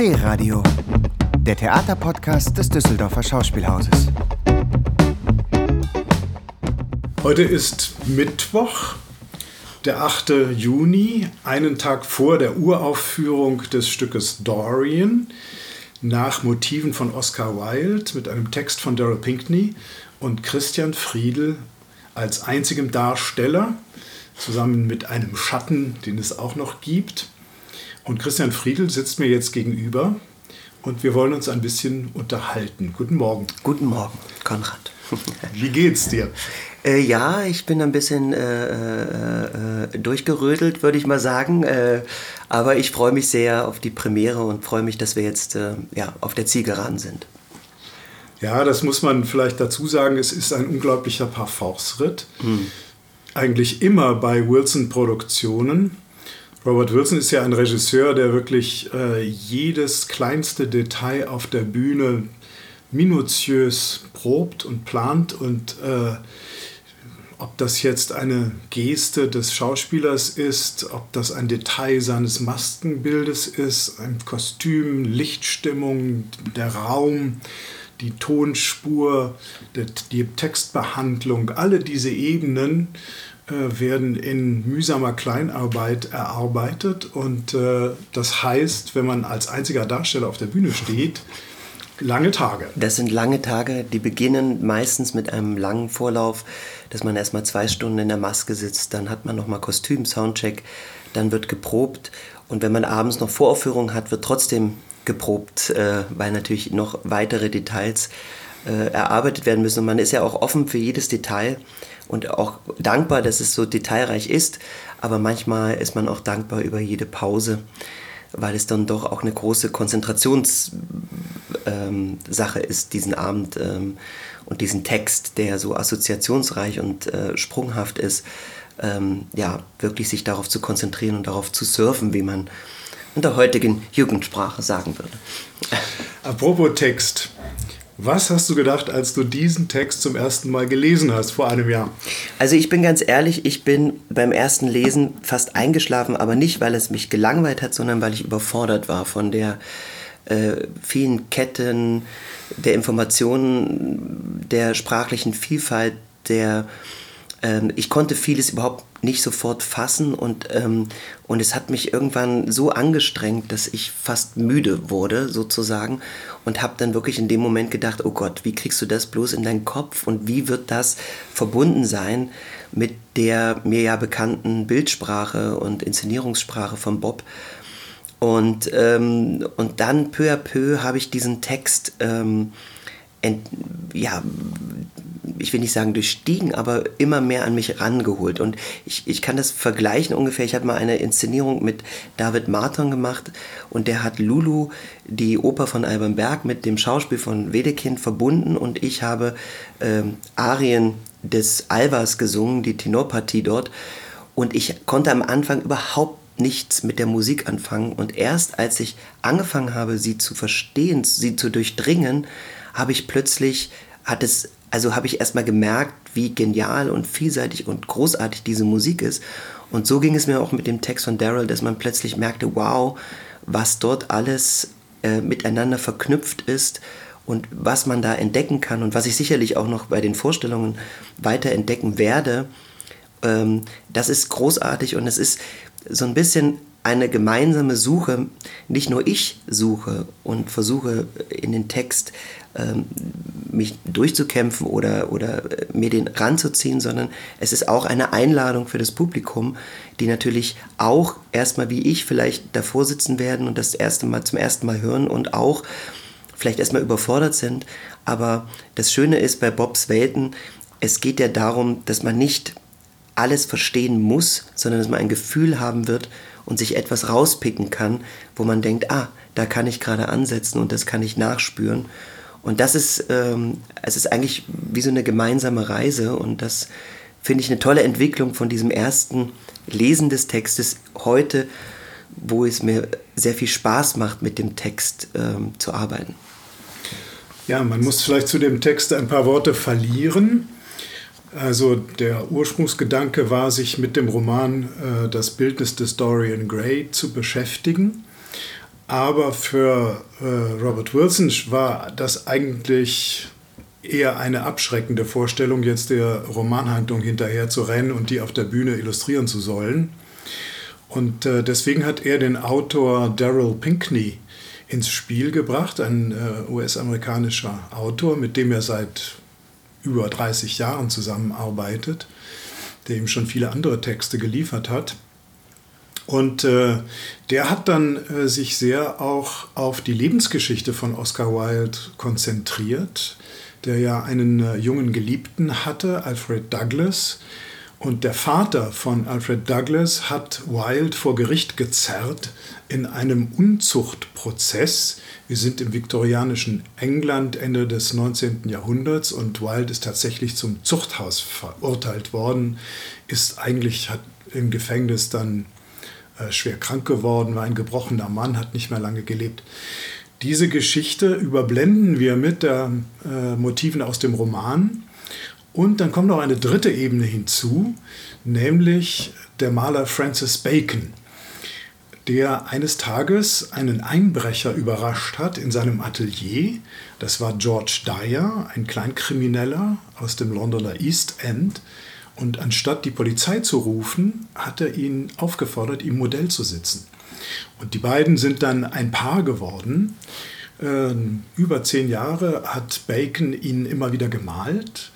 D-Radio, der Theaterpodcast des Düsseldorfer Schauspielhauses. Heute ist Mittwoch, der 8. Juni, einen Tag vor der Uraufführung des Stückes Dorian nach Motiven von Oscar Wilde mit einem Text von Daryl Pinkney und Christian Friedel als einzigem Darsteller, zusammen mit einem Schatten, den es auch noch gibt. Und Christian Friedel sitzt mir jetzt gegenüber und wir wollen uns ein bisschen unterhalten. Guten Morgen. Guten Morgen, Konrad. Wie geht's dir? Äh, ja, ich bin ein bisschen äh, äh, äh durchgerödelt, würde ich mal sagen. Äh, aber ich freue mich sehr auf die Premiere und freue mich, dass wir jetzt äh, ja, auf der Zielgeraden sind. Ja, das muss man vielleicht dazu sagen. Es ist ein unglaublicher Parforce-Ritt. Hm. Eigentlich immer bei Wilson Produktionen. Robert Wilson ist ja ein Regisseur, der wirklich äh, jedes kleinste Detail auf der Bühne minutiös probt und plant und äh, ob das jetzt eine Geste des Schauspielers ist, ob das ein Detail seines Maskenbildes ist, ein Kostüm, Lichtstimmung, der Raum, die Tonspur, die Textbehandlung, alle diese Ebenen werden in mühsamer Kleinarbeit erarbeitet. Und äh, das heißt, wenn man als einziger Darsteller auf der Bühne steht, lange Tage. Das sind lange Tage, die beginnen meistens mit einem langen Vorlauf, dass man erstmal zwei Stunden in der Maske sitzt, dann hat man nochmal Kostüm, Soundcheck, dann wird geprobt und wenn man abends noch Voraufführungen hat, wird trotzdem geprobt, äh, weil natürlich noch weitere Details äh, erarbeitet werden müssen. Und man ist ja auch offen für jedes Detail und auch dankbar, dass es so detailreich ist. Aber manchmal ist man auch dankbar über jede Pause, weil es dann doch auch eine große Konzentrationssache ähm, ist, diesen Abend ähm, und diesen Text, der so assoziationsreich und äh, sprunghaft ist, ähm, ja, wirklich sich darauf zu konzentrieren und darauf zu surfen, wie man in der heutigen Jugendsprache sagen würde. Apropos Text. Was hast du gedacht, als du diesen Text zum ersten Mal gelesen hast vor einem Jahr? Also ich bin ganz ehrlich, ich bin beim ersten Lesen fast eingeschlafen, aber nicht, weil es mich gelangweilt hat, sondern weil ich überfordert war von der äh, vielen Ketten der Informationen, der sprachlichen Vielfalt, der ähm, ich konnte vieles überhaupt nicht sofort fassen und, ähm, und es hat mich irgendwann so angestrengt, dass ich fast müde wurde sozusagen und habe dann wirklich in dem Moment gedacht, oh Gott, wie kriegst du das bloß in deinen Kopf und wie wird das verbunden sein mit der mir ja bekannten Bildsprache und Inszenierungssprache von Bob. Und, ähm, und dann peu à peu habe ich diesen Text ähm, ent, ja, ich will nicht sagen durchstiegen, aber immer mehr an mich rangeholt. Und ich, ich kann das vergleichen ungefähr. Ich habe mal eine Inszenierung mit David Marton gemacht und der hat Lulu, die Oper von Alban Berg, mit dem Schauspiel von Wedekind verbunden und ich habe ähm, Arien des Alvas gesungen, die Tenorpartie dort. Und ich konnte am Anfang überhaupt nichts mit der Musik anfangen. Und erst als ich angefangen habe, sie zu verstehen, sie zu durchdringen, habe ich plötzlich, hat es, also habe ich erstmal gemerkt, wie genial und vielseitig und großartig diese Musik ist. Und so ging es mir auch mit dem Text von Daryl, dass man plötzlich merkte, wow, was dort alles äh, miteinander verknüpft ist und was man da entdecken kann und was ich sicherlich auch noch bei den Vorstellungen weiter entdecken werde. Ähm, das ist großartig und es ist so ein bisschen eine gemeinsame Suche, nicht nur ich suche und versuche in den Text ähm, mich durchzukämpfen oder, oder mir den ranzuziehen, sondern es ist auch eine Einladung für das Publikum, die natürlich auch erstmal wie ich vielleicht davor sitzen werden und das erste Mal zum ersten Mal hören und auch vielleicht erstmal überfordert sind. Aber das Schöne ist bei Bobs Welten, es geht ja darum, dass man nicht alles verstehen muss, sondern dass man ein Gefühl haben wird, und sich etwas rauspicken kann, wo man denkt, ah, da kann ich gerade ansetzen und das kann ich nachspüren. Und das ist, ähm, es ist eigentlich wie so eine gemeinsame Reise und das finde ich eine tolle Entwicklung von diesem ersten Lesen des Textes heute, wo es mir sehr viel Spaß macht, mit dem Text ähm, zu arbeiten. Ja, man muss vielleicht zu dem Text ein paar Worte verlieren. Also der Ursprungsgedanke war, sich mit dem Roman äh, Das Bildnis des Dorian Gray zu beschäftigen. Aber für äh, Robert Wilson war das eigentlich eher eine abschreckende Vorstellung, jetzt der Romanhandlung hinterher zu rennen und die auf der Bühne illustrieren zu sollen. Und äh, deswegen hat er den Autor Daryl Pinkney ins Spiel gebracht, ein äh, US-amerikanischer Autor, mit dem er seit über 30 Jahren zusammenarbeitet, der ihm schon viele andere Texte geliefert hat. Und äh, der hat dann äh, sich sehr auch auf die Lebensgeschichte von Oscar Wilde konzentriert, der ja einen äh, jungen Geliebten hatte, Alfred Douglas. Und der Vater von Alfred Douglas hat Wilde vor Gericht gezerrt in einem Unzuchtprozess. Wir sind im viktorianischen England Ende des 19. Jahrhunderts und Wilde ist tatsächlich zum Zuchthaus verurteilt worden, ist eigentlich hat im Gefängnis dann äh, schwer krank geworden, war ein gebrochener Mann, hat nicht mehr lange gelebt. Diese Geschichte überblenden wir mit den äh, Motiven aus dem Roman. Und dann kommt noch eine dritte Ebene hinzu, nämlich der Maler Francis Bacon, der eines Tages einen Einbrecher überrascht hat in seinem Atelier. Das war George Dyer, ein Kleinkrimineller aus dem Londoner East End. Und anstatt die Polizei zu rufen, hat er ihn aufgefordert, ihm Modell zu sitzen. Und die beiden sind dann ein Paar geworden. Äh, über zehn Jahre hat Bacon ihn immer wieder gemalt.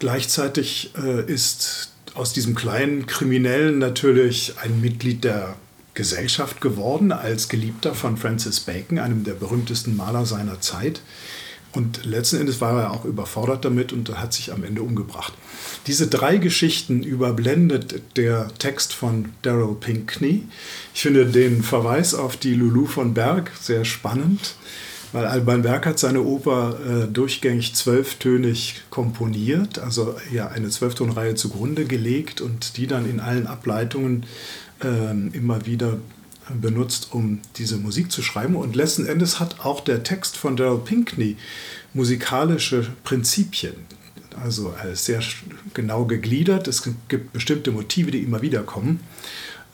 Gleichzeitig äh, ist aus diesem kleinen Kriminellen natürlich ein Mitglied der Gesellschaft geworden, als Geliebter von Francis Bacon, einem der berühmtesten Maler seiner Zeit. Und letzten Endes war er auch überfordert damit und hat sich am Ende umgebracht. Diese drei Geschichten überblendet der Text von Daryl Pinkney. Ich finde den Verweis auf die Lulu von Berg sehr spannend, weil Alban Berg hat seine Oper äh, durchgängig zwölftönig komponiert, also ja eine Zwölftonreihe zugrunde gelegt und die dann in allen Ableitungen äh, immer wieder benutzt, um diese Musik zu schreiben. Und letzten Endes hat auch der Text von Daryl Pinkney musikalische Prinzipien. Also er ist sehr genau gegliedert. Es gibt bestimmte Motive, die immer wieder kommen.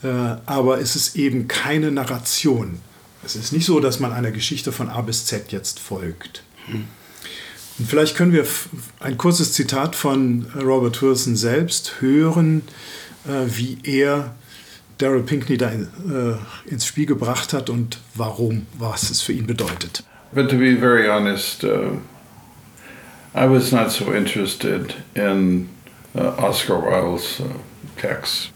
Äh, aber es ist eben keine Narration. Es ist nicht so, dass man einer Geschichte von A bis Z jetzt folgt. Und vielleicht können wir ein kurzes Zitat von Robert Wilson selbst hören, äh, wie er Daryl Pinkney da äh, ins Spiel gebracht hat und warum, was es für ihn bedeutet. But to be very honest, uh, I was not so interested in uh, Oscar Wilde's uh, texts.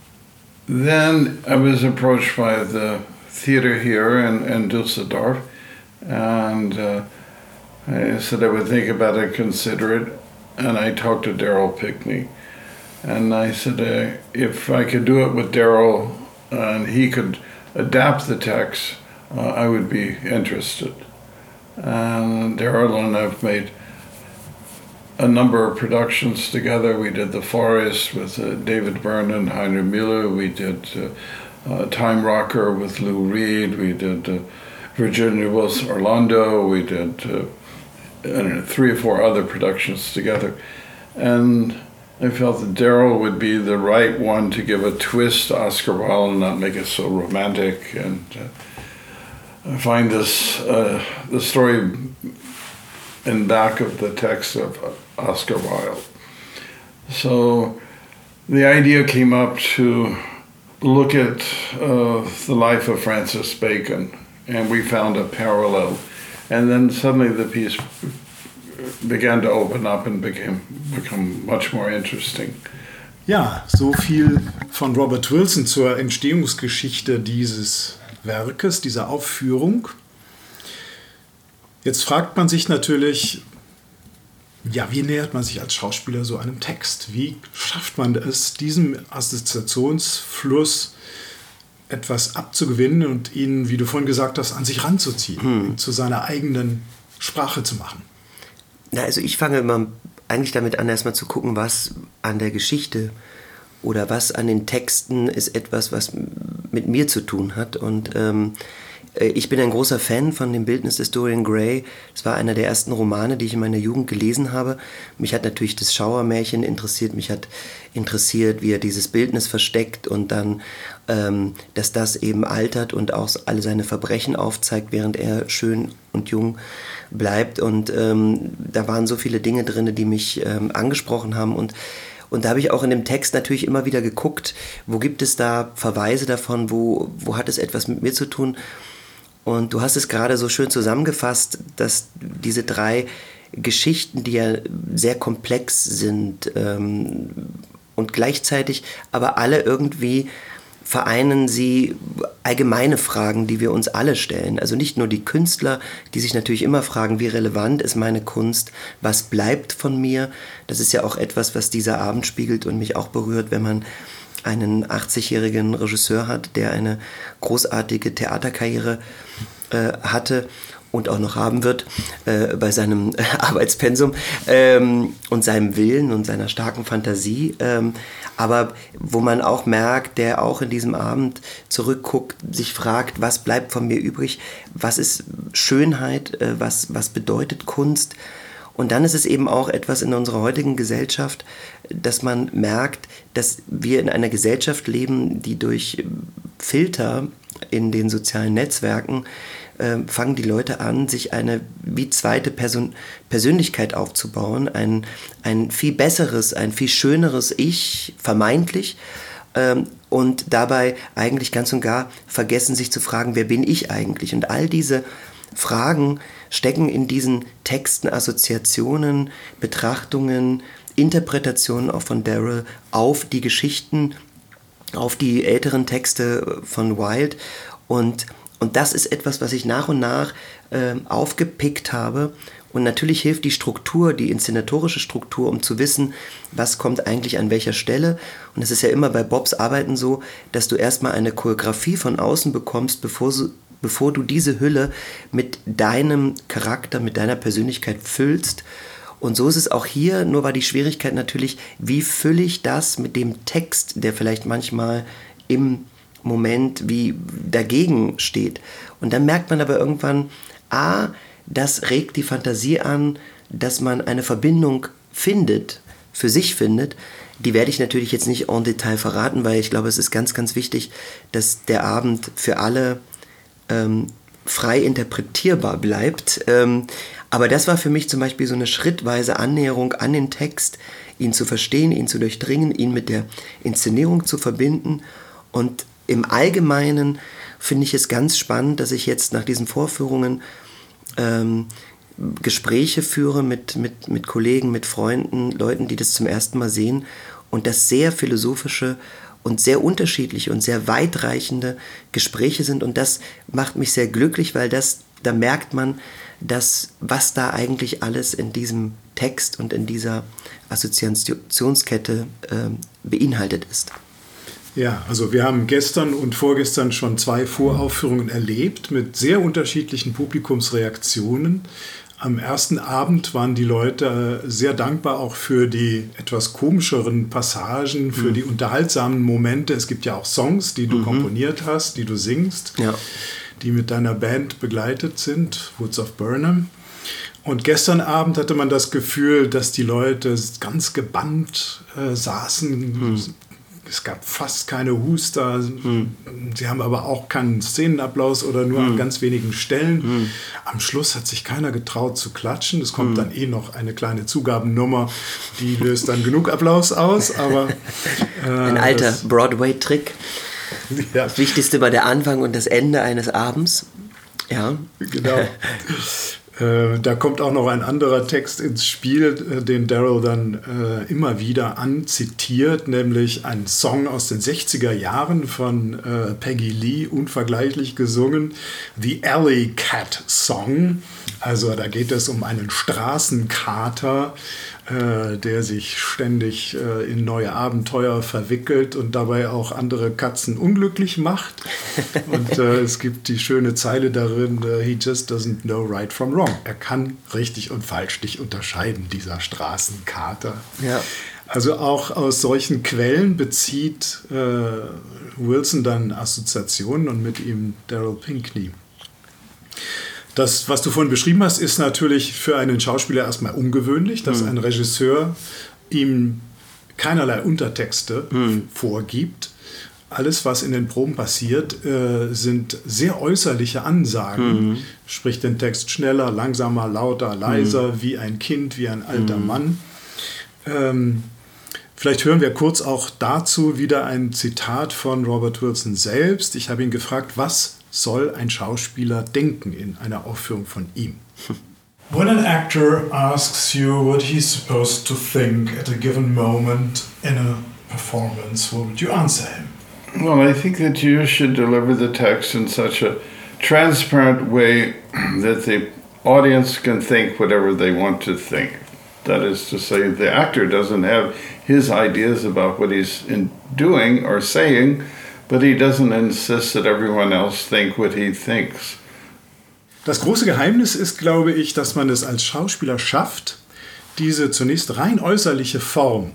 Then I was approached by the theater here in, in Dusseldorf, and uh, I said I would think about it, consider it, and I talked to Daryl Pinkney. And I said, uh, if I could do it with Daryl and he could adapt the text, uh, I would be interested. And Daryl and I've made a number of productions together. We did The Forest with uh, David Byrne and Heiner Mueller. We did uh, uh, Time Rocker with Lou Reed. We did uh, Virginia Wills Orlando. We did uh, know, three or four other productions together. And I felt that Daryl would be the right one to give a twist to Oscar Wilde and not make it so romantic. And uh, I find this uh, the story in back of the text of Oscar Wilde. So the idea came up to look at uh, the life of Francis Bacon, and we found a parallel. And then suddenly the piece began to open up and became become much more interesting. Ja, so viel von Robert Wilson zur Entstehungsgeschichte dieses Werkes, dieser Aufführung. Jetzt fragt man sich natürlich, ja, wie nähert man sich als Schauspieler so einem Text? Wie schafft man es, diesem Assoziationsfluss etwas abzugewinnen und ihn, wie du vorhin gesagt hast, an sich ranzuziehen, hm. zu seiner eigenen Sprache zu machen? Na, also ich fange immer eigentlich damit an, erstmal zu gucken, was an der Geschichte oder was an den Texten ist etwas, was mit mir zu tun hat. Und ähm, äh, ich bin ein großer Fan von dem Bildnis des Dorian Gray. Es war einer der ersten Romane, die ich in meiner Jugend gelesen habe. Mich hat natürlich das Schauermärchen interessiert. Mich hat interessiert, wie er dieses Bildnis versteckt und dann, ähm, dass das eben altert und auch alle seine Verbrechen aufzeigt, während er schön und jung bleibt. Und ähm, da waren so viele Dinge drin, die mich ähm, angesprochen haben und und da habe ich auch in dem Text natürlich immer wieder geguckt, wo gibt es da Verweise davon, wo, wo hat es etwas mit mir zu tun. Und du hast es gerade so schön zusammengefasst, dass diese drei Geschichten, die ja sehr komplex sind ähm, und gleichzeitig aber alle irgendwie vereinen sie allgemeine Fragen, die wir uns alle stellen. Also nicht nur die Künstler, die sich natürlich immer fragen, wie relevant ist meine Kunst, was bleibt von mir. Das ist ja auch etwas, was dieser Abend spiegelt und mich auch berührt, wenn man einen 80-jährigen Regisseur hat, der eine großartige Theaterkarriere äh, hatte und auch noch haben wird äh, bei seinem Arbeitspensum ähm, und seinem Willen und seiner starken Fantasie. Ähm, aber wo man auch merkt, der auch in diesem Abend zurückguckt, sich fragt, was bleibt von mir übrig, was ist Schönheit, äh, was, was bedeutet Kunst. Und dann ist es eben auch etwas in unserer heutigen Gesellschaft, dass man merkt, dass wir in einer Gesellschaft leben, die durch Filter in den sozialen Netzwerken äh, fangen die Leute an, sich eine wie zweite Person Persönlichkeit aufzubauen, ein, ein viel besseres, ein viel schöneres Ich, vermeintlich, ähm, und dabei eigentlich ganz und gar vergessen, sich zu fragen, wer bin ich eigentlich? Und all diese Fragen stecken in diesen Texten, Assoziationen, Betrachtungen, Interpretationen auch von Daryl auf die Geschichten, auf die älteren Texte von Wilde. Und und das ist etwas, was ich nach und nach äh, aufgepickt habe. Und natürlich hilft die Struktur, die inszenatorische Struktur, um zu wissen, was kommt eigentlich an welcher Stelle. Und es ist ja immer bei Bobs Arbeiten so, dass du erstmal eine Choreografie von außen bekommst, bevor, bevor du diese Hülle mit deinem Charakter, mit deiner Persönlichkeit füllst. Und so ist es auch hier, nur war die Schwierigkeit natürlich, wie fülle ich das mit dem Text, der vielleicht manchmal im Moment wie dagegen steht. Und dann merkt man aber irgendwann, a, das regt die Fantasie an, dass man eine Verbindung findet, für sich findet. Die werde ich natürlich jetzt nicht en Detail verraten, weil ich glaube, es ist ganz, ganz wichtig, dass der Abend für alle ähm, frei interpretierbar bleibt. Ähm, aber das war für mich zum Beispiel so eine schrittweise Annäherung an den Text, ihn zu verstehen, ihn zu durchdringen, ihn mit der Inszenierung zu verbinden und im Allgemeinen finde ich es ganz spannend, dass ich jetzt nach diesen Vorführungen ähm, Gespräche führe mit, mit, mit Kollegen, mit Freunden, Leuten, die das zum ersten Mal sehen und das sehr philosophische und sehr unterschiedliche und sehr weitreichende Gespräche sind und das macht mich sehr glücklich, weil das da merkt man, dass was da eigentlich alles in diesem Text und in dieser Assoziationskette äh, beinhaltet ist. Ja, also wir haben gestern und vorgestern schon zwei Voraufführungen erlebt mit sehr unterschiedlichen Publikumsreaktionen. Am ersten Abend waren die Leute sehr dankbar auch für die etwas komischeren Passagen, für mhm. die unterhaltsamen Momente. Es gibt ja auch Songs, die du mhm. komponiert hast, die du singst, ja. die mit deiner Band begleitet sind, Woods of Burnham. Und gestern Abend hatte man das Gefühl, dass die Leute ganz gebannt äh, saßen, mhm es gab fast keine Huster. Hm. Sie haben aber auch keinen Szenenapplaus oder nur hm. an ganz wenigen Stellen. Hm. Am Schluss hat sich keiner getraut zu klatschen. Es kommt hm. dann eh noch eine kleine Zugabennummer, die löst dann genug Applaus aus. Aber, äh, Ein alter Broadway-Trick. Ja. Das Wichtigste war der Anfang und das Ende eines Abends. Ja. Genau. Äh, da kommt auch noch ein anderer Text ins Spiel, äh, den Daryl dann äh, immer wieder anzitiert, nämlich ein Song aus den 60er Jahren von äh, Peggy Lee, unvergleichlich gesungen, The Alley Cat Song. Also da geht es um einen Straßenkater, äh, der sich ständig äh, in neue Abenteuer verwickelt und dabei auch andere Katzen unglücklich macht. Und äh, es gibt die schöne Zeile darin, äh, he just doesn't know right from wrong. Er kann richtig und falsch nicht unterscheiden, dieser Straßenkater. Ja. Also auch aus solchen Quellen bezieht äh, Wilson dann Assoziationen und mit ihm Daryl Pinkney. Das, was du vorhin beschrieben hast, ist natürlich für einen Schauspieler erstmal ungewöhnlich, dass ein Regisseur ihm keinerlei Untertexte vorgibt. Alles, was in den Proben passiert, äh, sind sehr äußerliche Ansagen. Sprich den Text schneller, langsamer, lauter, leiser, wie ein Kind, wie ein alter Mann. Ähm, vielleicht hören wir kurz auch dazu wieder ein Zitat von Robert Wilson selbst. Ich habe ihn gefragt, was soll ein Schauspieler denken in einer Aufführung von ihm? When an actor asks you what he's supposed to think at a given moment in a performance, what would you answer him? Well, I think that you should deliver the text in such a transparent way that the audience can think whatever they want to think. That is to say, the actor doesn't have his ideas about what he's in doing or saying, but he doesn't insist that everyone else think what he thinks. Das große Geheimnis ist, glaube ich, dass man es als Schauspieler schafft, diese zunächst rein äußerliche Form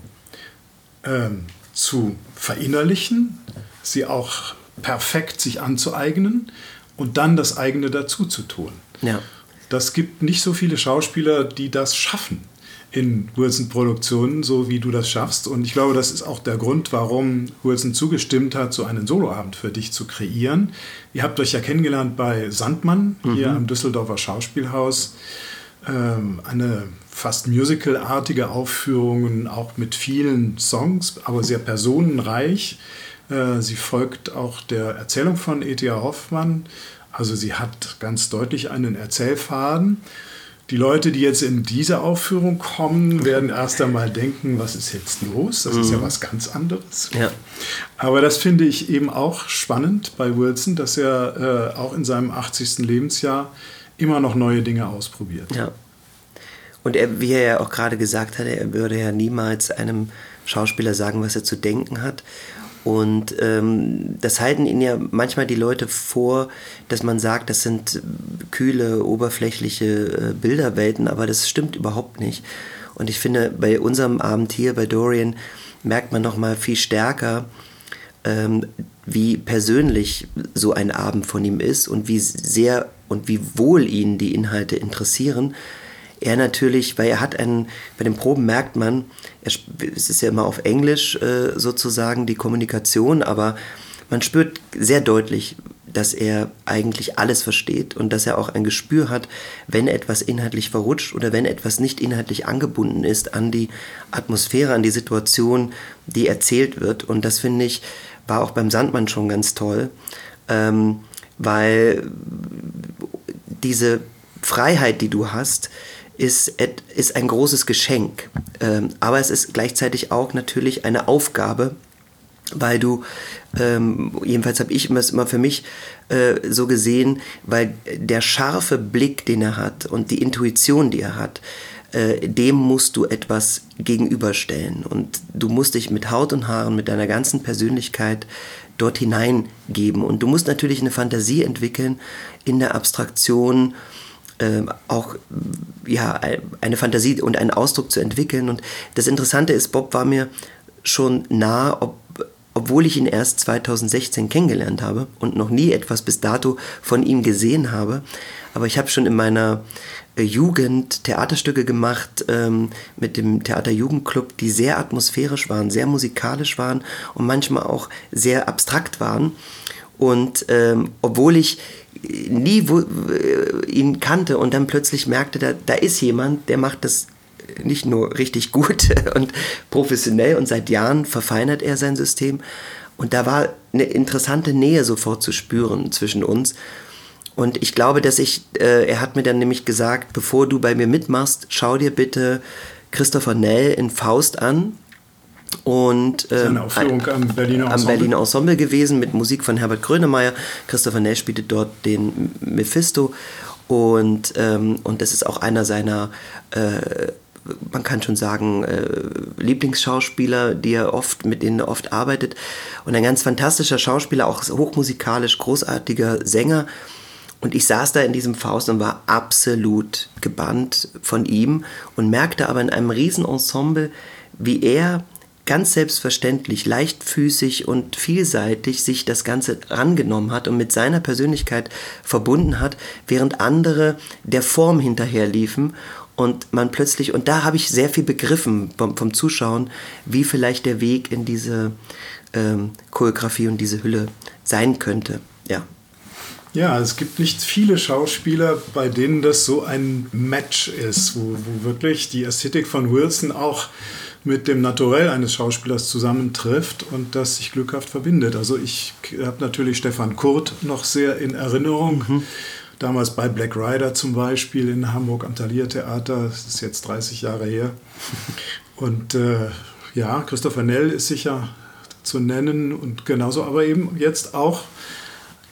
ähm, zu verinnerlichen, sie auch perfekt sich anzueignen und dann das eigene dazu zu tun. Ja. Das gibt nicht so viele Schauspieler, die das schaffen in Wilson-Produktionen, so wie du das schaffst. Und ich glaube, das ist auch der Grund, warum Wilson zugestimmt hat, so einen Soloabend für dich zu kreieren. Ihr habt euch ja kennengelernt bei Sandmann hier am Düsseldorfer Schauspielhaus. Ähm, eine fast musicalartige Aufführung, auch mit vielen Songs, aber sehr personenreich. Äh, sie folgt auch der Erzählung von E.T.A. Hoffmann. Also sie hat ganz deutlich einen Erzählfaden. Die Leute, die jetzt in diese Aufführung kommen, werden erst einmal denken, was ist jetzt los? Das ist ja was ganz anderes. Ja. Aber das finde ich eben auch spannend bei Wilson, dass er äh, auch in seinem 80. Lebensjahr immer noch neue Dinge ausprobiert. Ja. Und er, wie er ja auch gerade gesagt hat, er würde ja niemals einem Schauspieler sagen, was er zu denken hat. Und ähm, das halten ihnen ja manchmal die Leute vor, dass man sagt, das sind kühle, oberflächliche äh, Bilderwelten, aber das stimmt überhaupt nicht. Und ich finde, bei unserem Abend hier bei Dorian merkt man noch mal viel stärker, ähm, wie persönlich so ein Abend von ihm ist und wie sehr und wie wohl ihn die Inhalte interessieren. Er natürlich, weil er hat einen, bei den Proben merkt man, er, es ist ja immer auf Englisch äh, sozusagen die Kommunikation, aber man spürt sehr deutlich, dass er eigentlich alles versteht und dass er auch ein Gespür hat, wenn etwas inhaltlich verrutscht oder wenn etwas nicht inhaltlich angebunden ist an die Atmosphäre, an die Situation, die erzählt wird. Und das finde ich, war auch beim Sandmann schon ganz toll, ähm, weil diese Freiheit, die du hast, ist, ist ein großes Geschenk. Ähm, aber es ist gleichzeitig auch natürlich eine Aufgabe, weil du, ähm, jedenfalls habe ich es immer für mich äh, so gesehen, weil der scharfe Blick, den er hat und die Intuition, die er hat, äh, dem musst du etwas gegenüberstellen. Und du musst dich mit Haut und Haaren, mit deiner ganzen Persönlichkeit dort hineingeben. Und du musst natürlich eine Fantasie entwickeln in der Abstraktion, ähm, auch ja, eine Fantasie und einen Ausdruck zu entwickeln. Und das Interessante ist, Bob war mir schon nah, ob, obwohl ich ihn erst 2016 kennengelernt habe und noch nie etwas bis dato von ihm gesehen habe. Aber ich habe schon in meiner äh, Jugend Theaterstücke gemacht ähm, mit dem Theaterjugendclub, die sehr atmosphärisch waren, sehr musikalisch waren und manchmal auch sehr abstrakt waren. Und ähm, obwohl ich nie ihn kannte und dann plötzlich merkte, da, da ist jemand, der macht das nicht nur richtig gut und professionell und seit Jahren verfeinert er sein System. Und da war eine interessante Nähe sofort zu spüren zwischen uns. Und ich glaube, dass ich, äh, er hat mir dann nämlich gesagt, bevor du bei mir mitmachst, schau dir bitte Christopher Nell in Faust an. Und Eine ähm, Aufführung am Berliner am Ensemble. Berliner Ensemble gewesen mit Musik von Herbert Grönemeyer. Christopher Nell spielte dort den Mephisto und, ähm, und das ist auch einer seiner, äh, man kann schon sagen, äh, Lieblingsschauspieler, die er oft, mit denen er oft arbeitet. Und ein ganz fantastischer Schauspieler, auch hochmusikalisch, großartiger Sänger. Und ich saß da in diesem Faust und war absolut gebannt von ihm und merkte aber in einem Riesenensemble, wie er ganz selbstverständlich, leichtfüßig und vielseitig sich das Ganze rangenommen hat und mit seiner Persönlichkeit verbunden hat, während andere der Form hinterherliefen und man plötzlich, und da habe ich sehr viel begriffen vom, vom Zuschauen, wie vielleicht der Weg in diese ähm, Choreografie und diese Hülle sein könnte. Ja. Ja, es gibt nicht viele Schauspieler, bei denen das so ein Match ist, wo, wo wirklich die Ästhetik von Wilson auch mit dem Naturell eines Schauspielers zusammentrifft und das sich glückhaft verbindet. Also ich habe natürlich Stefan Kurt noch sehr in Erinnerung. Mhm. Damals bei Black Rider zum Beispiel in Hamburg am Thalia Theater. Das ist jetzt 30 Jahre her. Und äh, ja, Christopher Nell ist sicher zu nennen und genauso aber eben jetzt auch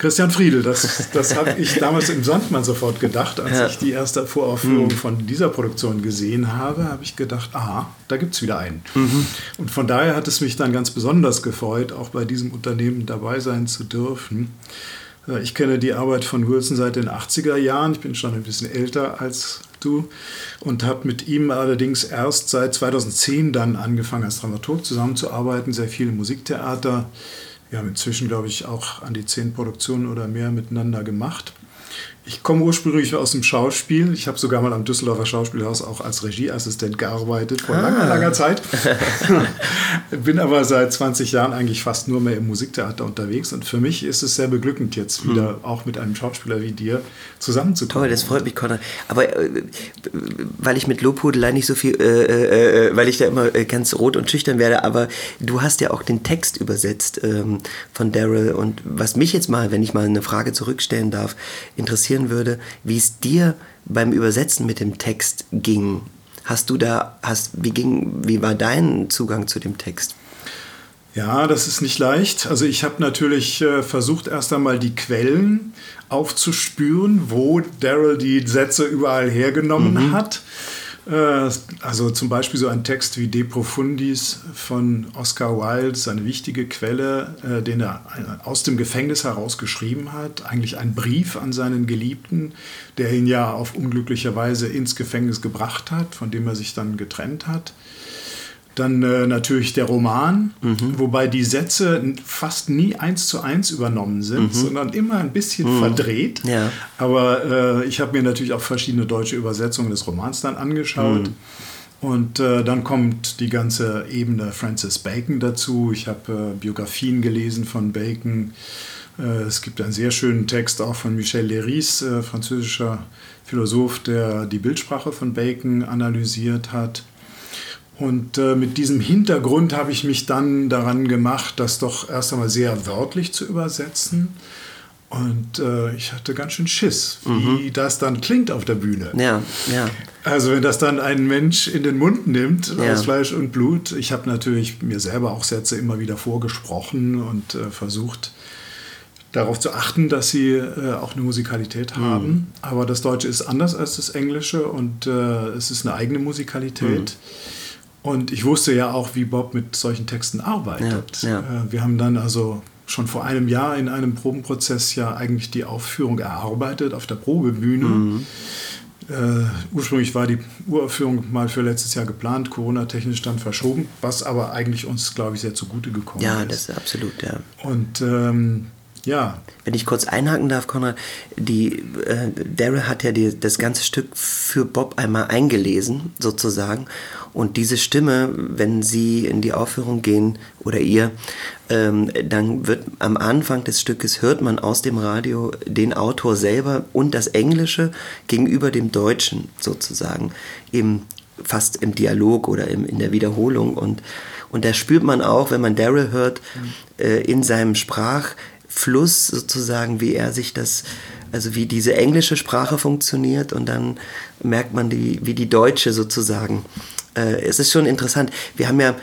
Christian Friedel, das, das habe ich damals im Sandmann sofort gedacht, als ja. ich die erste Voraufführung mhm. von dieser Produktion gesehen habe, habe ich gedacht, aha, da gibt es wieder einen. Mhm. Und von daher hat es mich dann ganz besonders gefreut, auch bei diesem Unternehmen dabei sein zu dürfen. Äh, ich kenne die Arbeit von Wilson seit den 80er Jahren, ich bin schon ein bisschen älter als du und habe mit ihm allerdings erst seit 2010 dann angefangen als Dramaturg zusammenzuarbeiten, sehr viel im Musiktheater wir haben inzwischen, glaube ich, auch an die zehn Produktionen oder mehr miteinander gemacht. Ich komme ursprünglich aus dem Schauspiel. Ich habe sogar mal am Düsseldorfer Schauspielhaus auch als Regieassistent gearbeitet vor ah. langer, langer Zeit. Bin aber seit 20 Jahren eigentlich fast nur mehr im Musiktheater unterwegs. Und für mich ist es sehr beglückend, jetzt hm. wieder hm. auch mit einem Schauspieler wie dir zusammenzukommen. Toll, das freut mich, Conrad. Aber äh, weil ich mit Lobhudelei nicht so viel, äh, äh, äh weil ich da immer äh, ganz rot und schüchtern werde, aber du hast ja auch den Text übersetzt ähm, von Daryl. Und was mich jetzt mal, wenn ich mal eine Frage zurückstellen darf, interessiert, interessieren würde, wie es dir beim Übersetzen mit dem Text ging. Hast du da, hast, wie, ging, wie war dein Zugang zu dem Text? Ja, das ist nicht leicht. Also ich habe natürlich äh, versucht, erst einmal die Quellen aufzuspüren, wo Daryl die Sätze überall hergenommen mhm. hat. Äh, also zum Beispiel so ein Text wie De Profundis von Oscar Wilde, eine wichtige Quelle, äh, den er aus dem Gefängnis heraus geschrieben hat. Eigentlich ein Brief an seinen Geliebten, der ihn ja auf unglückliche Weise ins Gefängnis gebracht hat, von dem er sich dann getrennt hat. Dann äh, natürlich der Roman, mhm. wobei die Sätze fast nie eins zu eins übernommen sind, mhm. sondern immer ein bisschen mhm. verdreht. Ja. Aber äh, ich habe mir natürlich auch verschiedene deutsche Übersetzungen des Romans dann angeschaut. Mhm. Und äh, dann kommt die ganze Ebene Francis Bacon dazu. Ich habe äh, Biografien gelesen von Bacon. Äh, es gibt einen sehr schönen Text auch von Michel Léris, äh, französischer Philosoph, der die Bildsprache von Bacon analysiert hat. Und äh, mit diesem Hintergrund habe ich mich dann daran gemacht, das doch erst einmal sehr wörtlich zu übersetzen. Und äh, ich hatte ganz schön Schiss, wie mhm. das dann klingt auf der Bühne. Ja, ja. Also wenn das dann ein Mensch in den Mund nimmt, ja. aus Fleisch und Blut. Ich habe natürlich mir selber auch Sätze immer wieder vorgesprochen und äh, versucht, darauf zu achten, dass sie äh, auch eine Musikalität mhm. haben. Mhm. Aber das Deutsche ist anders als das Englische und äh, es ist eine eigene Musikalität. Mhm. Und ich wusste ja auch, wie Bob mit solchen Texten arbeitet. Ja, ja. Äh, wir haben dann also schon vor einem Jahr in einem Probenprozess ja eigentlich die Aufführung erarbeitet auf der Probebühne. Mhm. Uh, ursprünglich war die Uraufführung mal für letztes Jahr geplant, Corona-technisch dann verschoben, was aber eigentlich uns, glaube ich, sehr zugute gekommen ja, ist. Ja, das ist absolut, ja. Und ähm, ja. Wenn ich kurz einhaken darf, Konrad, die, äh, Daryl hat ja die, das ganze Stück für Bob einmal eingelesen, sozusagen. Und diese Stimme, wenn sie in die Aufführung gehen oder ihr, ähm, dann wird am Anfang des Stückes hört man aus dem Radio den Autor selber und das Englische gegenüber dem Deutschen sozusagen, im, fast im Dialog oder im, in der Wiederholung. Und, und da spürt man auch, wenn man Daryl hört, äh, in seinem Sprachfluss sozusagen, wie er sich das also wie diese englische Sprache funktioniert und dann merkt man, die, wie die deutsche sozusagen äh, es ist schon interessant. Wir haben ja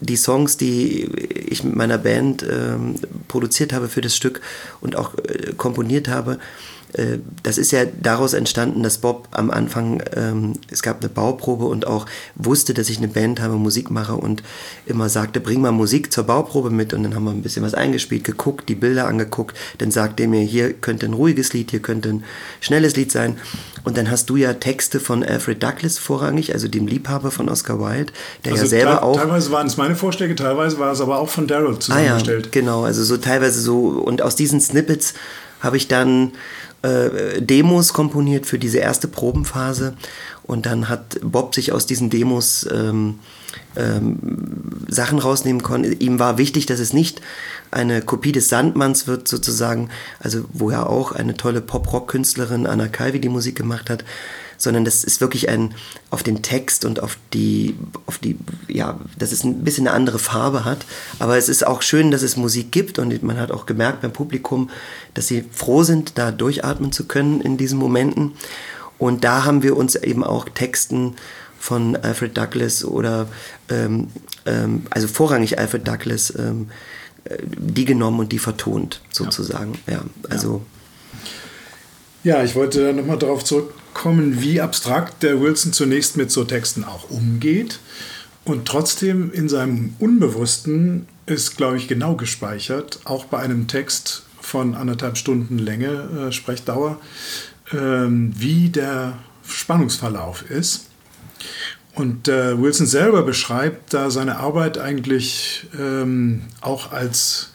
die Songs, die ich mit meiner Band ähm, produziert habe für das Stück und auch äh, komponiert habe, das ist ja daraus entstanden, dass Bob am Anfang, ähm, es gab eine Bauprobe und auch wusste, dass ich eine Band habe, Musik mache und immer sagte, bring mal Musik zur Bauprobe mit. Und dann haben wir ein bisschen was eingespielt, geguckt, die Bilder angeguckt, dann sagte er mir, hier könnte ein ruhiges Lied, hier könnte ein schnelles Lied sein. Und dann hast du ja Texte von Alfred Douglas vorrangig, also dem Liebhaber von Oscar Wilde, der also ja selber auch... Teilweise waren es meine Vorschläge, teilweise war es aber auch von Daryl zusammengestellt. Ah ja, genau, also so teilweise so und aus diesen Snippets habe ich dann äh, Demos komponiert für diese erste Probenphase. Und dann hat Bob sich aus diesen Demos ähm, ähm, Sachen rausnehmen können. Ihm war wichtig, dass es nicht eine Kopie des Sandmanns wird sozusagen, also wo ja auch eine tolle Pop-Rock-Künstlerin Anna Calvi die Musik gemacht hat, sondern das ist wirklich ein auf den Text und auf die, auf die, ja, dass es ein bisschen eine andere Farbe hat. Aber es ist auch schön, dass es Musik gibt und man hat auch gemerkt beim Publikum, dass sie froh sind, da durchatmen zu können in diesen Momenten. Und da haben wir uns eben auch Texten von Alfred Douglas oder ähm, ähm, also vorrangig Alfred Douglas ähm, äh, die genommen und die vertont sozusagen. Ja, ja also ja, ich wollte nochmal darauf zurückkommen, wie abstrakt der Wilson zunächst mit so Texten auch umgeht. Und trotzdem in seinem Unbewussten ist, glaube ich, genau gespeichert, auch bei einem Text von anderthalb Stunden Länge, äh, Sprechdauer, äh, wie der Spannungsverlauf ist. Und äh, Wilson selber beschreibt da seine Arbeit eigentlich ähm, auch als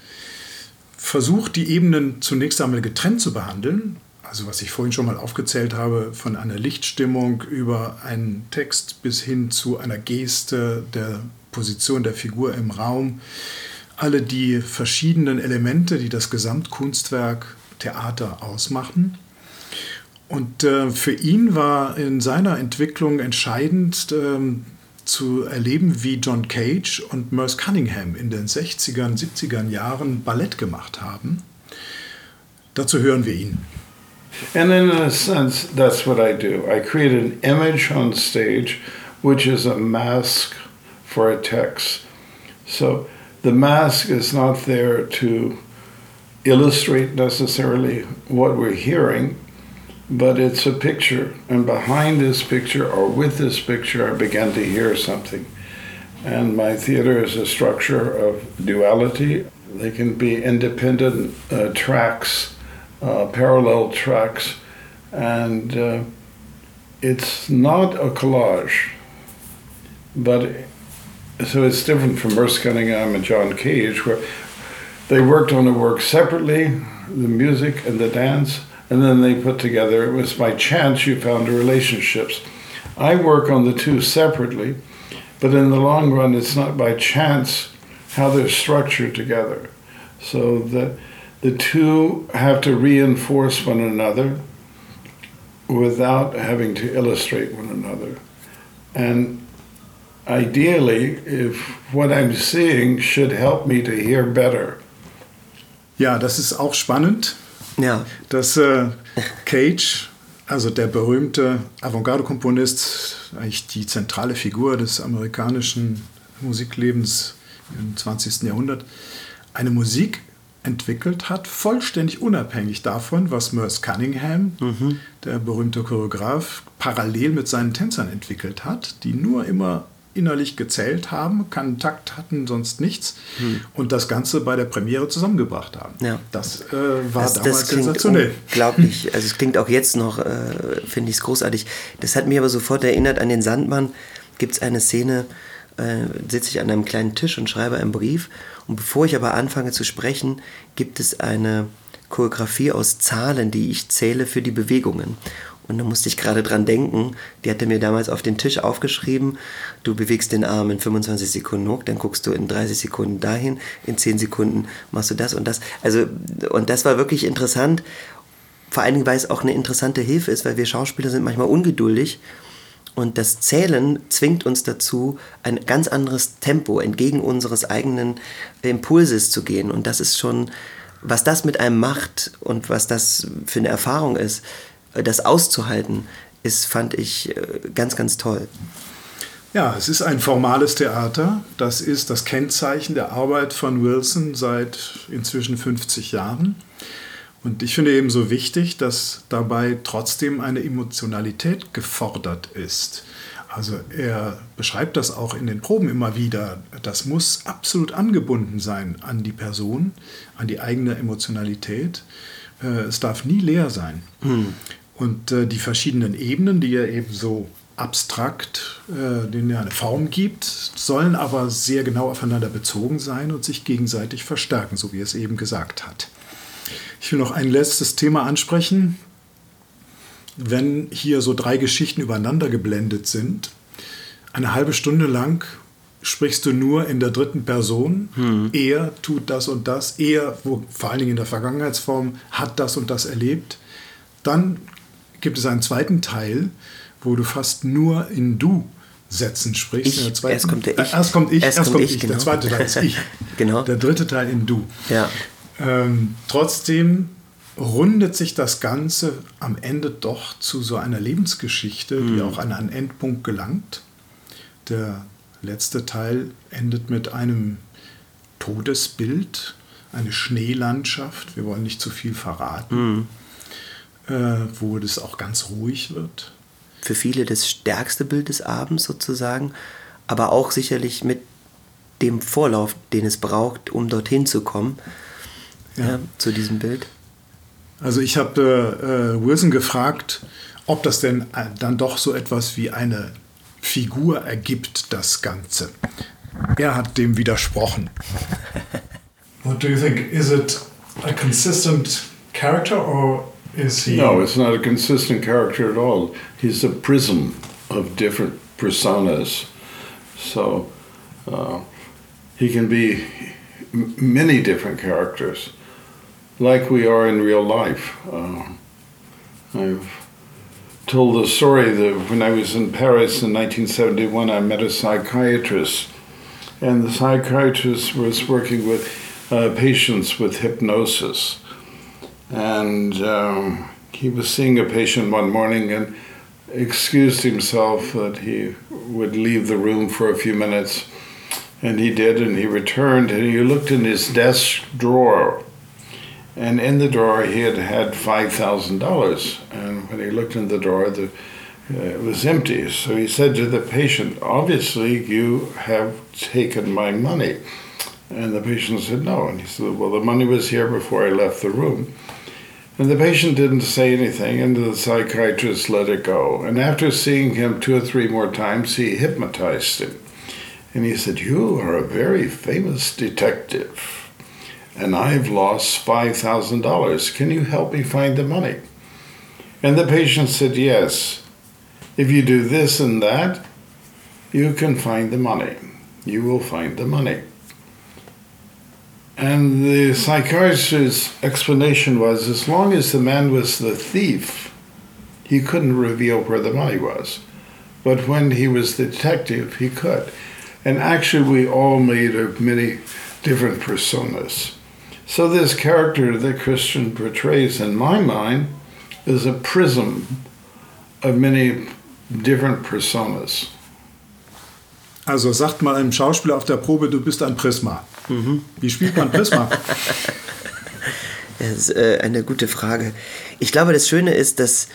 Versuch, die Ebenen zunächst einmal getrennt zu behandeln also was ich vorhin schon mal aufgezählt habe, von einer Lichtstimmung über einen Text bis hin zu einer Geste der Position der Figur im Raum, alle die verschiedenen Elemente, die das Gesamtkunstwerk Theater ausmachen. Und äh, für ihn war in seiner Entwicklung entscheidend ähm, zu erleben, wie John Cage und Merce Cunningham in den 60er, 70er Jahren Ballett gemacht haben. Dazu hören wir ihn. And in a sense, that's what I do. I create an image on stage, which is a mask for a text. So the mask is not there to illustrate necessarily what we're hearing, but it's a picture. And behind this picture, or with this picture, I began to hear something. And my theater is a structure of duality. They can be independent uh, tracks uh, parallel tracks, and uh, it's not a collage, but so it's different from Merce Cunningham and John Cage, where they worked on the work separately, the music and the dance, and then they put together. It was by chance you found the relationships. I work on the two separately, but in the long run, it's not by chance how they're structured together. So that the two have to reinforce one another without having to illustrate one another. And ideally, if what I'm seeing should help me to hear better. Ja, das ist auch spannend. Ja. Dass äh, Cage, also der berühmte Avantgarde-Komponist, eigentlich die zentrale Figur des amerikanischen Musiklebens im 20. Jahrhundert, eine Musik entwickelt hat, vollständig unabhängig davon, was Merce Cunningham, mhm. der berühmte Choreograf, parallel mit seinen Tänzern entwickelt hat, die nur immer innerlich gezählt haben, keinen Takt hatten, sonst nichts mhm. und das Ganze bei der Premiere zusammengebracht haben. Ja. Das äh, war das, damals das klingt sensationell. Unglaublich. Also es klingt auch jetzt noch, äh, finde ich es großartig. Das hat mich aber sofort erinnert an den Sandmann. Gibt es eine Szene, äh, sitze ich an einem kleinen Tisch und schreibe einen Brief. Und bevor ich aber anfange zu sprechen, gibt es eine Choreografie aus Zahlen, die ich zähle für die Bewegungen. Und da musste ich gerade dran denken, die hatte mir damals auf den Tisch aufgeschrieben, du bewegst den Arm in 25 Sekunden hoch, dann guckst du in 30 Sekunden dahin, in 10 Sekunden machst du das und das. Also, und das war wirklich interessant, vor allen Dingen, weil es auch eine interessante Hilfe ist, weil wir Schauspieler sind manchmal ungeduldig und das Zählen zwingt uns dazu, ein ganz anderes Tempo entgegen unseres eigenen Impulses zu gehen. Und das ist schon, was das mit einem macht und was das für eine Erfahrung ist, das auszuhalten, ist, fand ich äh, ganz, ganz toll. Ja, es ist ein formales Theater. Das ist das Kennzeichen der Arbeit von Wilson seit inzwischen 50 Jahren. Und ich finde eben so wichtig, dass dabei trotzdem eine Emotionalität gefordert ist. Also er beschreibt das auch in den Proben immer wieder. Das muss absolut angebunden sein an die Person, an die eigene Emotionalität. Äh, es darf nie leer sein. Hm. Und äh, die verschiedenen Ebenen, die er eben so abstrakt, äh, denen er eine Form gibt, sollen aber sehr genau aufeinander bezogen sein und sich gegenseitig verstärken, so wie er es eben gesagt hat. Ich will noch ein letztes Thema ansprechen. Wenn hier so drei Geschichten übereinander geblendet sind, eine halbe Stunde lang sprichst du nur in der dritten Person. Hm. Er tut das und das. Er, wo, vor allen Dingen in der Vergangenheitsform, hat das und das erlebt. Dann gibt es einen zweiten Teil, wo du fast nur in Du Sätzen sprichst. Ich, zweiten, erst kommt der Ich. Äh, erst kommt ich, erst, erst kommt ich. Genau. Der zweite Teil ist ich. genau. Der dritte Teil in Du. Ja. Ähm, trotzdem rundet sich das Ganze am Ende doch zu so einer Lebensgeschichte, mhm. die auch an einen Endpunkt gelangt. Der letzte Teil endet mit einem Todesbild, eine Schneelandschaft. Wir wollen nicht zu viel verraten, mhm. äh, wo es auch ganz ruhig wird. Für viele das stärkste Bild des Abends sozusagen, aber auch sicherlich mit dem Vorlauf, den es braucht, um dorthin zu kommen ja. Ja, zu diesem Bild? Also ich habe äh, Wilson gefragt, ob das denn äh, dann doch so etwas wie eine Figur ergibt, das Ganze. Er hat dem widersprochen. What do you think? Is it a consistent character or is he? No, it's not a consistent character at all. He's a prism of different personas. So uh, he can be many different characters. Like we are in real life. Uh, I've told the story that when I was in Paris in 1971, I met a psychiatrist, and the psychiatrist was working with uh, patients with hypnosis. And um, he was seeing a patient one morning and excused himself that he would leave the room for a few minutes. And he did, and he returned, and he looked in his desk drawer and in the drawer he had had five thousand dollars. And when he looked in the drawer, the uh, it was empty. So he said to the patient, "Obviously, you have taken my money." And the patient said, "No." And he said, "Well, the money was here before I left the room." And the patient didn't say anything, and the psychiatrist let it go. And after seeing him two or three more times, he hypnotized him. And he said, You are a very famous detective and I've lost $5,000. Can you help me find the money? And the patient said, Yes. If you do this and that, you can find the money. You will find the money. And the psychiatrist's explanation was as long as the man was the thief, he couldn't reveal where the money was. But when he was the detective, he could. And actually, we all made of many different personas. So, this character that Christian portrays in my mind is a prism of many different personas. Also sagt mal einem Schauspieler auf der Probe, du bist ein Prisma. Mhm. Wie spielt man Prisma? das ist äh, eine gute Frage. Ich glaube, das Schöne ist, dass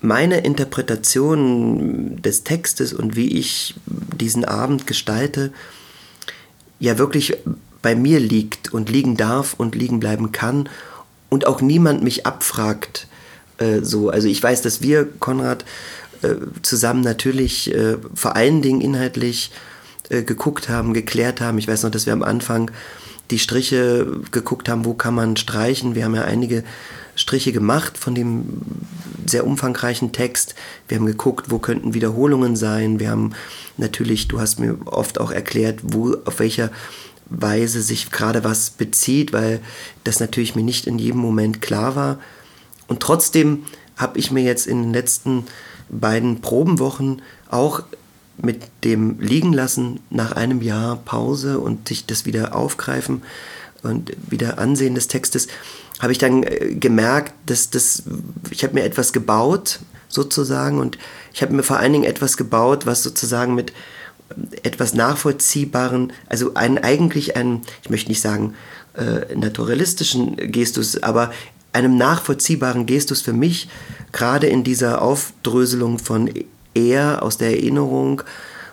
meine Interpretation des Textes und wie ich diesen Abend gestalte, ja wirklich bei mir liegt und liegen darf und liegen bleiben kann und auch niemand mich abfragt. Äh, so. Also ich weiß, dass wir, Konrad, äh, zusammen natürlich äh, vor allen Dingen inhaltlich äh, geguckt haben, geklärt haben. Ich weiß noch, dass wir am Anfang die Striche geguckt haben, wo kann man streichen. Wir haben ja einige Striche gemacht von dem sehr umfangreichen Text. Wir haben geguckt, wo könnten Wiederholungen sein. Wir haben natürlich, du hast mir oft auch erklärt, wo, auf welcher Weise sich gerade was bezieht, weil das natürlich mir nicht in jedem Moment klar war. Und trotzdem habe ich mir jetzt in den letzten beiden Probenwochen auch mit dem Liegenlassen nach einem Jahr Pause und sich das wieder aufgreifen und wieder Ansehen des Textes, habe ich dann äh, gemerkt, dass das, ich habe mir etwas gebaut sozusagen und ich habe mir vor allen Dingen etwas gebaut, was sozusagen mit etwas nachvollziehbaren, also einen, eigentlich einen, ich möchte nicht sagen äh, naturalistischen Gestus, aber einem nachvollziehbaren Gestus für mich, gerade in dieser Aufdröselung von er aus der Erinnerung,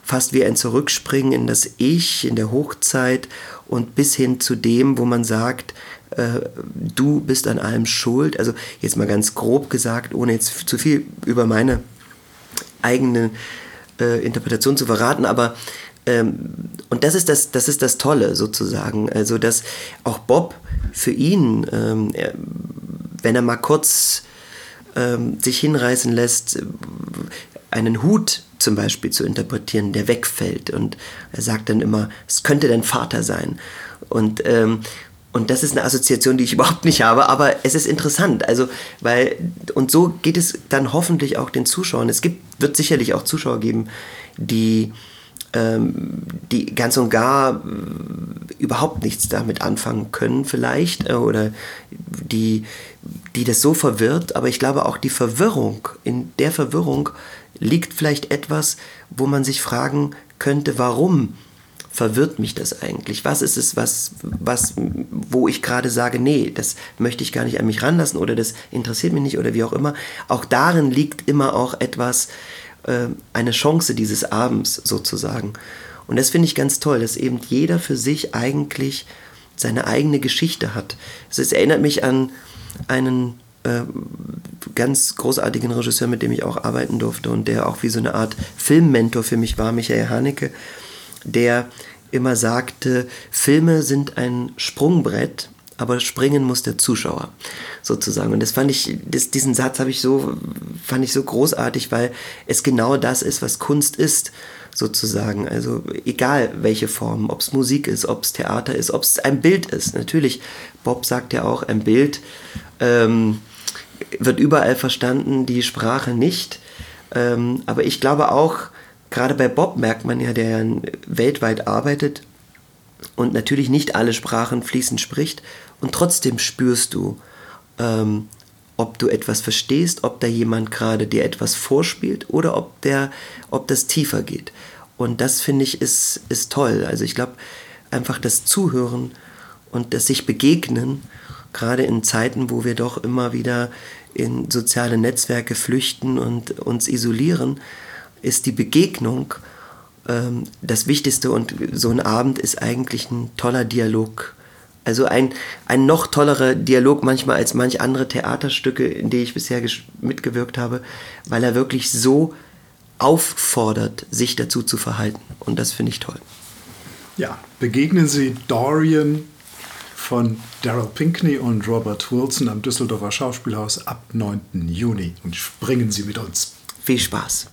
fast wie ein Zurückspringen in das Ich, in der Hochzeit und bis hin zu dem, wo man sagt, äh, du bist an allem schuld. Also jetzt mal ganz grob gesagt, ohne jetzt zu viel über meine eigene äh, Interpretation zu verraten, aber ähm, und das ist das, das ist das Tolle sozusagen. Also, dass auch Bob für ihn, ähm, er, wenn er mal kurz ähm, sich hinreißen lässt, einen Hut zum Beispiel zu interpretieren, der wegfällt. Und er sagt dann immer, es könnte dein Vater sein. Und, ähm, und das ist eine Assoziation, die ich überhaupt nicht habe, aber es ist interessant. Also, weil, und so geht es dann hoffentlich auch den Zuschauern. Es gibt, wird sicherlich auch Zuschauer geben, die ähm, die ganz und gar äh, überhaupt nichts damit anfangen können vielleicht äh, oder die, die das so verwirrt. Aber ich glaube auch die Verwirrung, in der Verwirrung liegt vielleicht etwas, wo man sich fragen könnte, warum verwirrt mich das eigentlich? Was ist es, was, was, wo ich gerade sage, nee, das möchte ich gar nicht an mich ranlassen oder das interessiert mich nicht oder wie auch immer. Auch darin liegt immer auch etwas, äh, eine Chance dieses Abends sozusagen. Und das finde ich ganz toll, dass eben jeder für sich eigentlich seine eigene Geschichte hat. Es erinnert mich an einen äh, ganz großartigen Regisseur, mit dem ich auch arbeiten durfte und der auch wie so eine Art Filmmentor für mich war, Michael Haneke, der immer sagte, Filme sind ein Sprungbrett, aber springen muss der Zuschauer sozusagen. Und das fand ich, das, diesen Satz habe ich so, fand ich so großartig, weil es genau das ist, was Kunst ist sozusagen. Also egal welche Form, ob es Musik ist, ob es Theater ist, ob es ein Bild ist. Natürlich, Bob sagt ja auch, ein Bild ähm, wird überall verstanden, die Sprache nicht. Ähm, aber ich glaube auch, gerade bei Bob merkt man ja, der weltweit arbeitet und natürlich nicht alle Sprachen fließend spricht und trotzdem spürst du, ähm, ob du etwas verstehst, ob da jemand gerade dir etwas vorspielt oder ob, der, ob das tiefer geht. Und das finde ich ist, ist toll. Also ich glaube, einfach das Zuhören und das sich begegnen, gerade in Zeiten, wo wir doch immer wieder in soziale Netzwerke flüchten und uns isolieren, ist die Begegnung ähm, das Wichtigste und so ein Abend ist eigentlich ein toller Dialog also ein, ein noch tollerer Dialog manchmal als manch andere Theaterstücke, in denen ich bisher mitgewirkt habe, weil er wirklich so auffordert, sich dazu zu verhalten. Und das finde ich toll. Ja, begegnen Sie Dorian von Daryl Pinkney und Robert Wilson am Düsseldorfer Schauspielhaus ab 9. Juni und springen Sie mit uns. Viel Spaß.